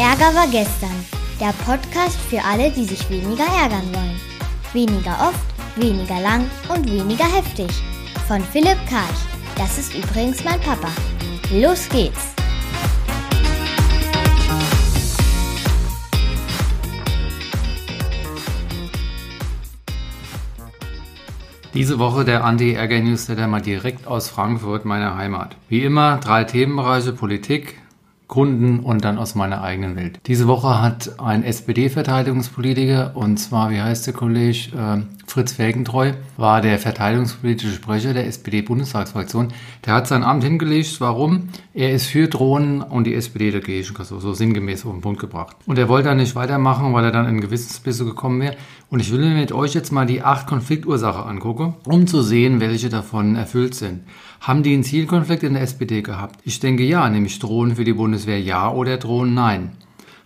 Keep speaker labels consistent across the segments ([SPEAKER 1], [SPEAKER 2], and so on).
[SPEAKER 1] Ärger war gestern. Der Podcast für alle, die sich weniger ärgern wollen. Weniger oft, weniger lang und weniger heftig. Von Philipp Karch. Das ist übrigens mein Papa. Los geht's!
[SPEAKER 2] Diese Woche der Anti-Ärger-Newsletter mal direkt aus Frankfurt, meiner Heimat. Wie immer drei Themenbereiche Politik, Kunden und dann aus meiner eigenen Welt. Diese Woche hat ein SPD-Verteidigungspolitiker, und zwar, wie heißt der Kollege, äh, Fritz Felgentreu, war der verteidigungspolitische Sprecher der SPD-Bundestagsfraktion. Der hat sein Amt hingelegt. Warum? Er ist für Drohnen und die SPD dagegen, so, so sinngemäß auf den Punkt gebracht. Und er wollte dann nicht weitermachen, weil er dann in Gewissensbisse gekommen wäre. Und ich will mir mit euch jetzt mal die acht Konfliktursachen angucken, um zu sehen, welche davon erfüllt sind. Haben die einen Zielkonflikt in der SPD gehabt? Ich denke ja, nämlich Drohnen für die Bundeswehr ja oder Drohnen nein.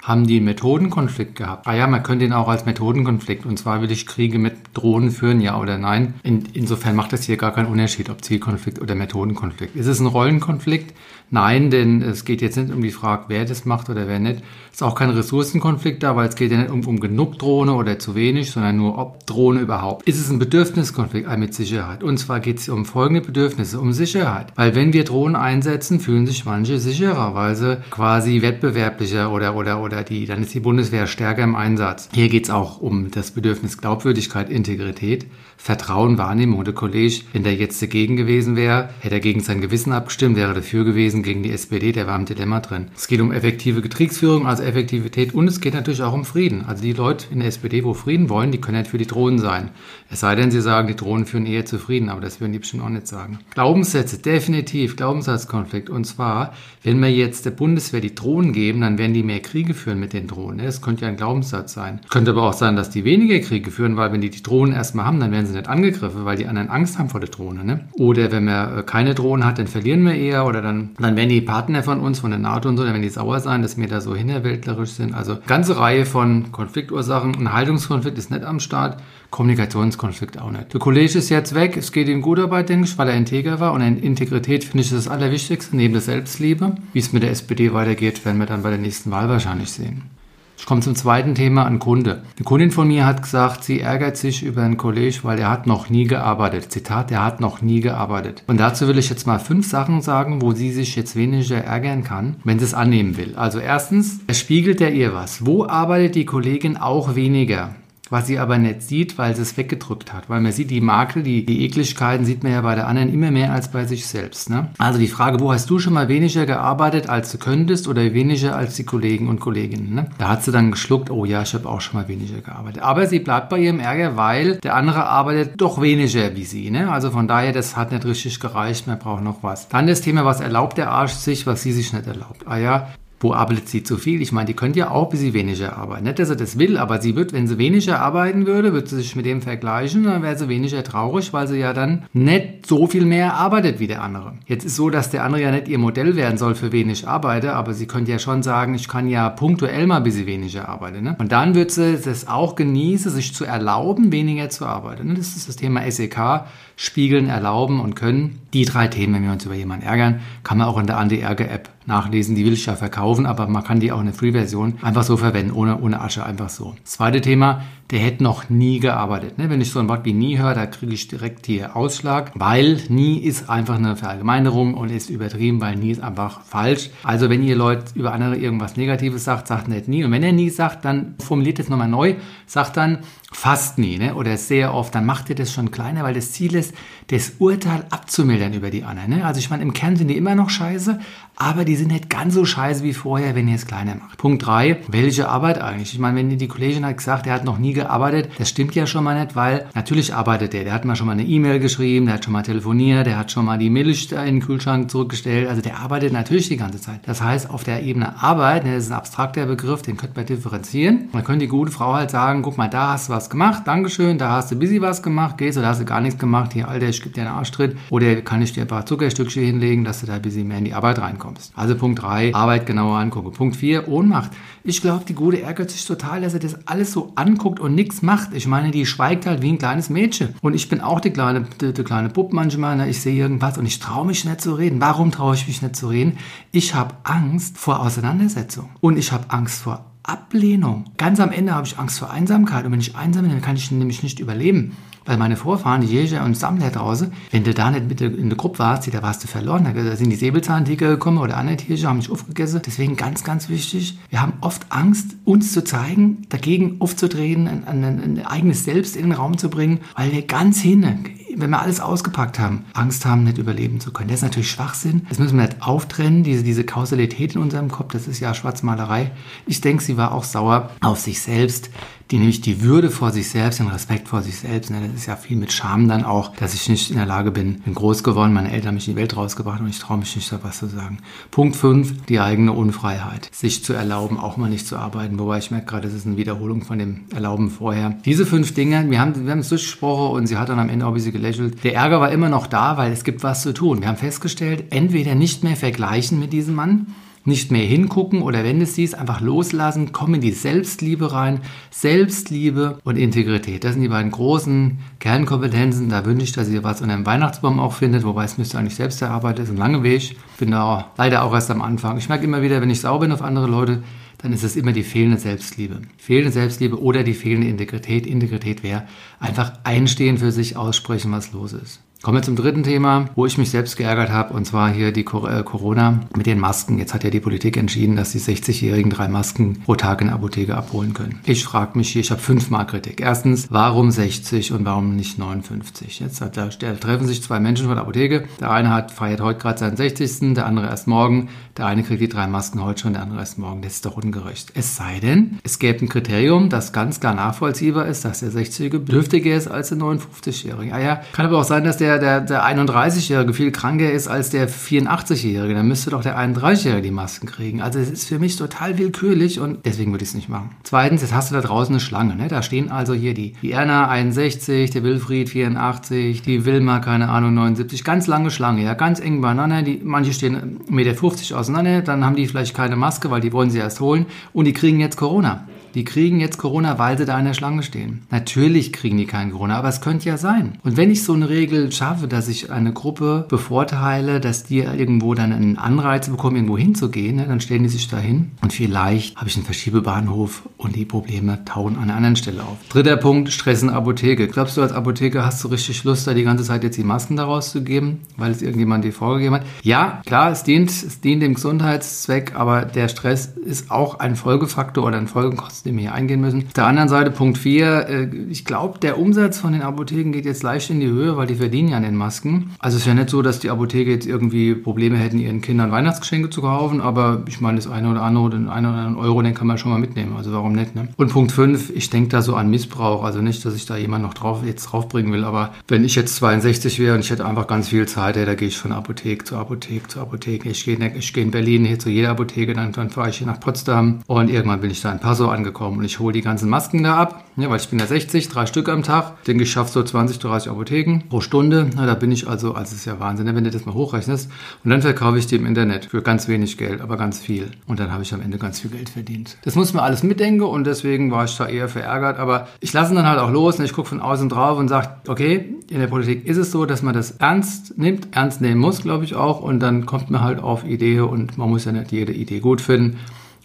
[SPEAKER 2] Haben die einen Methodenkonflikt gehabt? Ah ja, man könnte ihn auch als Methodenkonflikt. Und zwar will ich Kriege mit Drohnen führen, ja oder nein. In, insofern macht das hier gar keinen Unterschied, ob Zielkonflikt oder Methodenkonflikt. Ist es ein Rollenkonflikt? Nein, denn es geht jetzt nicht um die Frage, wer das macht oder wer nicht. Ist auch kein Ressourcenkonflikt da, weil es geht ja nicht um, um genug Drohne oder zu wenig, sondern nur ob Drohne überhaupt. Ist es ein Bedürfniskonflikt? Ah, mit Sicherheit. Und zwar geht es um folgende Bedürfnisse, um Sicherheit. Weil wenn wir Drohnen einsetzen, fühlen sich manche sicherer, weil sie quasi wettbewerblicher oder, oder, oder die, dann ist die Bundeswehr stärker im Einsatz. Hier geht es auch um das Bedürfnis Glaubwürdigkeit, Integrität, Vertrauen, Wahrnehmung. Der Kollege, wenn der jetzt dagegen gewesen wäre, hätte er gegen sein Gewissen abgestimmt, wäre dafür gewesen, gegen die SPD, der war im Dilemma drin. Es geht um effektive Kriegsführung, also Effektivität und es geht natürlich auch um Frieden. Also die Leute in der SPD, wo Frieden wollen, die können nicht für die Drohnen sein. Es sei denn, sie sagen, die Drohnen führen eher zu Frieden, aber das würden die bestimmt auch nicht sagen. Glaubenssätze, definitiv, Glaubenssatzkonflikt. Und zwar, wenn wir jetzt der Bundeswehr die Drohnen geben, dann werden die mehr Kriege führen mit den Drohnen. Das könnte ja ein Glaubenssatz sein. Könnte aber auch sein, dass die weniger Kriege führen, weil wenn die die Drohnen erstmal haben, dann werden sie nicht angegriffen, weil die anderen Angst haben vor der Drohne. Ne? Oder wenn man äh, keine Drohnen hat, dann verlieren wir eher oder dann dann werden die Partner von uns, von der NATO und so, dann werden die sauer sein, dass wir da so hinterwäldlerisch sind. Also ganze Reihe von Konfliktursachen. Ein Haltungskonflikt ist nicht am Start, Kommunikationskonflikt auch nicht. Der Kollege ist jetzt weg, es geht ihm gut dabei, denke ich, weil er integer war. Und in Integrität finde ich das Allerwichtigste, neben der Selbstliebe. Wie es mit der SPD weitergeht, werden wir dann bei der nächsten Wahl wahrscheinlich sehen. Ich komme zum zweiten Thema, ein Kunde. Eine Kundin von mir hat gesagt, sie ärgert sich über einen Kollegen, weil er hat noch nie gearbeitet. Zitat, er hat noch nie gearbeitet. Und dazu will ich jetzt mal fünf Sachen sagen, wo sie sich jetzt weniger ärgern kann, wenn sie es annehmen will. Also erstens, er spiegelt er ihr was. Wo arbeitet die Kollegin auch weniger? Was sie aber nicht sieht, weil sie es weggedrückt hat. Weil man sieht die Makel, die, die Ekligkeiten sieht man ja bei der anderen immer mehr als bei sich selbst. Ne? Also die Frage, wo hast du schon mal weniger gearbeitet, als du könntest oder weniger als die Kollegen und Kolleginnen? Ne? Da hat sie dann geschluckt, oh ja, ich habe auch schon mal weniger gearbeitet. Aber sie bleibt bei ihrem Ärger, weil der andere arbeitet doch weniger wie sie. Ne? Also von daher, das hat nicht richtig gereicht, man braucht noch was. Dann das Thema, was erlaubt der Arsch sich, was sie sich nicht erlaubt. Ah ja, wo arbeitet sie zu viel? Ich meine, die könnte ja auch ein bisschen weniger arbeiten. Nicht, dass sie das will, aber sie wird, wenn sie weniger arbeiten würde, würde sie sich mit dem vergleichen, dann wäre sie weniger traurig, weil sie ja dann nicht so viel mehr arbeitet wie der andere. Jetzt ist so, dass der andere ja nicht ihr Modell werden soll für wenig Arbeite, aber sie könnte ja schon sagen, ich kann ja punktuell mal ein bisschen weniger arbeiten. Ne? Und dann wird sie das auch genießen, sich zu erlauben, weniger zu arbeiten. Ne? Das ist das Thema SEK, spiegeln, erlauben und können. Die drei Themen, wenn wir uns über jemanden ärgern, kann man auch in der Anti-Ärger-App nachlesen. Die will ich ja verkaufen, aber man kann die auch in der Free-Version einfach so verwenden, ohne, ohne Asche, einfach so. Das zweite Thema, der hätte noch nie gearbeitet. Ne? Wenn ich so ein Wort wie nie höre, da kriege ich direkt hier Ausschlag, weil nie ist einfach eine Verallgemeinerung und ist übertrieben, weil nie ist einfach falsch. Also wenn ihr Leute über andere irgendwas Negatives sagt, sagt nicht nie. Und wenn er nie sagt, dann formuliert es nochmal neu, sagt dann fast nie ne? oder sehr oft, dann macht ihr das schon kleiner, weil das Ziel ist, das Urteil abzumildern über die anderen. Ne? Also ich meine, im Kern sind die immer noch scheiße, aber die sind nicht ganz so scheiße wie vorher, wenn ihr es kleiner macht. Punkt drei: welche Arbeit eigentlich? Ich meine, wenn die Kollegin hat gesagt, er hat noch nie gearbeitet, das stimmt ja schon mal nicht, weil natürlich arbeitet er. Der hat mal schon mal eine E-Mail geschrieben, der hat schon mal telefoniert, der hat schon mal die Milch in den Kühlschrank zurückgestellt. Also der arbeitet natürlich die ganze Zeit. Das heißt, auf der Ebene Arbeit, ne, das ist ein abstrakter Begriff, den könnte man differenzieren. Man könnte die gute Frau halt sagen, guck mal, da hast du was gemacht, Dankeschön, da hast du busy was gemacht, gehst oder hast du gar nichts gemacht, hier, Alter, ich gebe dir einen Arschtritt. Oder kann ich dir ein paar Zuckerstückchen hinlegen, dass du da ein bisschen mehr in die Arbeit reinkommst. Also Punkt 3, Arbeit genauer angucken. Punkt 4, Ohnmacht. Ich glaube, die Gute ärgert sich total, dass er das alles so anguckt und nichts macht. Ich meine, die schweigt halt wie ein kleines Mädchen. Und ich bin auch die kleine, die, die kleine Bub manchmal. Ne? Ich sehe irgendwas und ich traue mich nicht zu reden. Warum traue ich mich nicht zu reden? Ich habe Angst vor Auseinandersetzung. Und ich habe Angst vor Ablehnung. Ganz am Ende habe ich Angst vor Einsamkeit. Und wenn ich einsam bin, dann kann ich nämlich nicht überleben. Weil meine Vorfahren, die Jäger und Sammler draußen, wenn du da nicht mit in der Gruppe warst, da warst du verloren. Da sind die Säbelzahntiger gekommen oder andere Tiere, haben mich aufgegessen. Deswegen ganz, ganz wichtig, wir haben oft Angst, uns zu zeigen, dagegen aufzudrehen, ein, ein, ein eigenes Selbst in den Raum zu bringen, weil wir ganz hin, wenn wir alles ausgepackt haben, Angst haben, nicht überleben zu können. Das ist natürlich Schwachsinn. Das müssen wir nicht auftrennen, diese, diese Kausalität in unserem Kopf, das ist ja Schwarzmalerei. Ich denke, sie war auch sauer auf sich selbst, die nämlich die Würde vor sich selbst, den Respekt vor sich selbst, ne, das ist ja viel mit Scham dann auch, dass ich nicht in der Lage bin, bin groß geworden, meine Eltern haben mich in die Welt rausgebracht und ich traue mich nicht, da was zu sagen. Punkt 5, die eigene Unfreiheit. Sich zu erlauben, auch mal nicht zu arbeiten, wobei ich merke gerade, das ist eine Wiederholung von dem Erlauben vorher. Diese fünf Dinge, wir haben, wir haben es durchgesprochen und sie hat dann am Ende auch ein bisschen gelächelt. Der Ärger war immer noch da, weil es gibt was zu tun. Wir haben festgestellt, entweder nicht mehr vergleichen mit diesem Mann, nicht mehr hingucken oder wenn es siehst, einfach loslassen, komm in die Selbstliebe rein. Selbstliebe und Integrität. Das sind die beiden großen Kernkompetenzen. Da wünsche ich, dass ihr was unter dem Weihnachtsbaum auch findet, wobei es müsste eigentlich selbst erarbeitet. Das ist ein langer Weg. Bin da leider auch erst am Anfang. Ich merke immer wieder, wenn ich sauer bin auf andere Leute, dann ist es immer die fehlende Selbstliebe. Fehlende Selbstliebe oder die fehlende Integrität. Integrität wäre einfach einstehen für sich, aussprechen, was los ist. Kommen wir zum dritten Thema, wo ich mich selbst geärgert habe, und zwar hier die äh, Corona mit den Masken. Jetzt hat ja die Politik entschieden, dass die 60-Jährigen drei Masken pro Tag in der Apotheke abholen können. Ich frage mich hier, ich habe fünfmal Kritik. Erstens, warum 60 und warum nicht 59? Jetzt hat, da, da treffen sich zwei Menschen von der Apotheke. Der eine hat feiert heute gerade seinen 60., der andere erst morgen. Der eine kriegt die drei Masken heute schon, der andere erst morgen. Das ist doch ungerecht. Es sei denn, es gäbe ein Kriterium, das ganz klar nachvollziehbar ist, dass der 60-Jährige bedürftiger ist als der 59-Jährige. Ah ja, kann aber auch sein, dass der der, der, der 31-Jährige viel kranker ist als der 84-Jährige, dann müsste doch der 31-Jährige die Masken kriegen. Also es ist für mich total willkürlich und deswegen würde ich es nicht machen. Zweitens, jetzt hast du da draußen eine Schlange. Ne? Da stehen also hier die, die Erna 61, der Wilfried 84, die Wilma, keine Ahnung, 79. Ganz lange Schlange, ja, ganz eng beieinander. Die, manche stehen 1,50 Meter auseinander, dann haben die vielleicht keine Maske, weil die wollen sie erst holen und die kriegen jetzt Corona. Die kriegen jetzt Corona, weil sie da in der Schlange stehen. Natürlich kriegen die kein Corona, aber es könnte ja sein. Und wenn ich so eine Regel schaffe, dass ich eine Gruppe bevorteile, dass die irgendwo dann einen Anreiz bekommen, irgendwo hinzugehen, ne, dann stellen die sich dahin. Und vielleicht habe ich einen Verschiebebahnhof und die Probleme tauchen an einer anderen Stelle auf. Dritter Punkt, Stress in Apotheke. Glaubst du, als Apotheker hast du richtig Lust, da die ganze Zeit jetzt die Masken daraus zu geben, weil es irgendjemand dir vorgegeben hat? Ja, klar, es dient, es dient dem Gesundheitszweck, aber der Stress ist auch ein Folgefaktor oder ein Folgenkosten wir hier eingehen müssen. Auf der anderen Seite Punkt 4, äh, ich glaube, der Umsatz von den Apotheken geht jetzt leicht in die Höhe, weil die verdienen ja an den Masken. Also es ist ja nicht so, dass die Apotheke jetzt irgendwie Probleme hätten, ihren Kindern Weihnachtsgeschenke zu kaufen, aber ich meine, das eine oder andere, den einen oder anderen Euro, den kann man schon mal mitnehmen. Also warum nicht, ne? Und Punkt 5, ich denke da so an Missbrauch. Also nicht, dass ich da jemand noch drauf, jetzt draufbringen will, aber wenn ich jetzt 62 wäre und ich hätte einfach ganz viel Zeit, da gehe ich von Apotheke zu Apotheke zu Apotheke. Ich gehe, ich gehe in Berlin hier zu jeder Apotheke, dann, dann fahre ich hier nach Potsdam und irgendwann bin ich da in Passau angekommen angekommen und ich hole die ganzen Masken da ab, ja, weil ich bin ja 60, drei Stück am Tag. Denke ich, schaffe so 20, 30 Apotheken pro Stunde. Na, da bin ich also, also ist ja Wahnsinn, ne, wenn du das mal hochrechnest. Und dann verkaufe ich die im Internet für ganz wenig Geld, aber ganz viel. Und dann habe ich am Ende ganz viel Geld verdient. Das muss man alles mitdenken und deswegen war ich da eher verärgert. Aber ich lasse dann halt auch los und ich gucke von außen drauf und sage, okay, in der Politik ist es so, dass man das ernst nimmt, ernst nehmen muss, glaube ich auch. Und dann kommt man halt auf Idee und man muss ja nicht jede Idee gut finden.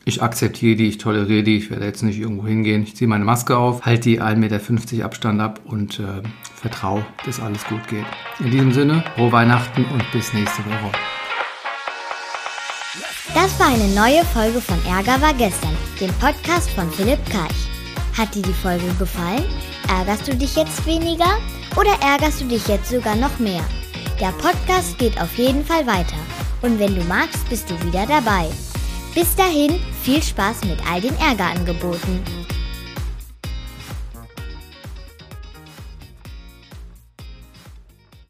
[SPEAKER 2] Ich akzeptiere die, ich toleriere die, ich werde jetzt nicht irgendwo hingehen. Ich ziehe meine Maske auf, halte die 1,50 Meter Abstand ab und äh, vertraue, dass alles gut geht. In diesem Sinne, frohe Weihnachten und bis nächste Woche.
[SPEAKER 1] Das war eine neue Folge von Ärger war gestern, dem Podcast von Philipp Karch. Hat dir die Folge gefallen? Ärgerst du dich jetzt weniger oder ärgerst du dich jetzt sogar noch mehr? Der Podcast geht auf jeden Fall weiter. Und wenn du magst, bist du wieder dabei. Bis dahin, viel Spaß mit all den Ärgerangeboten.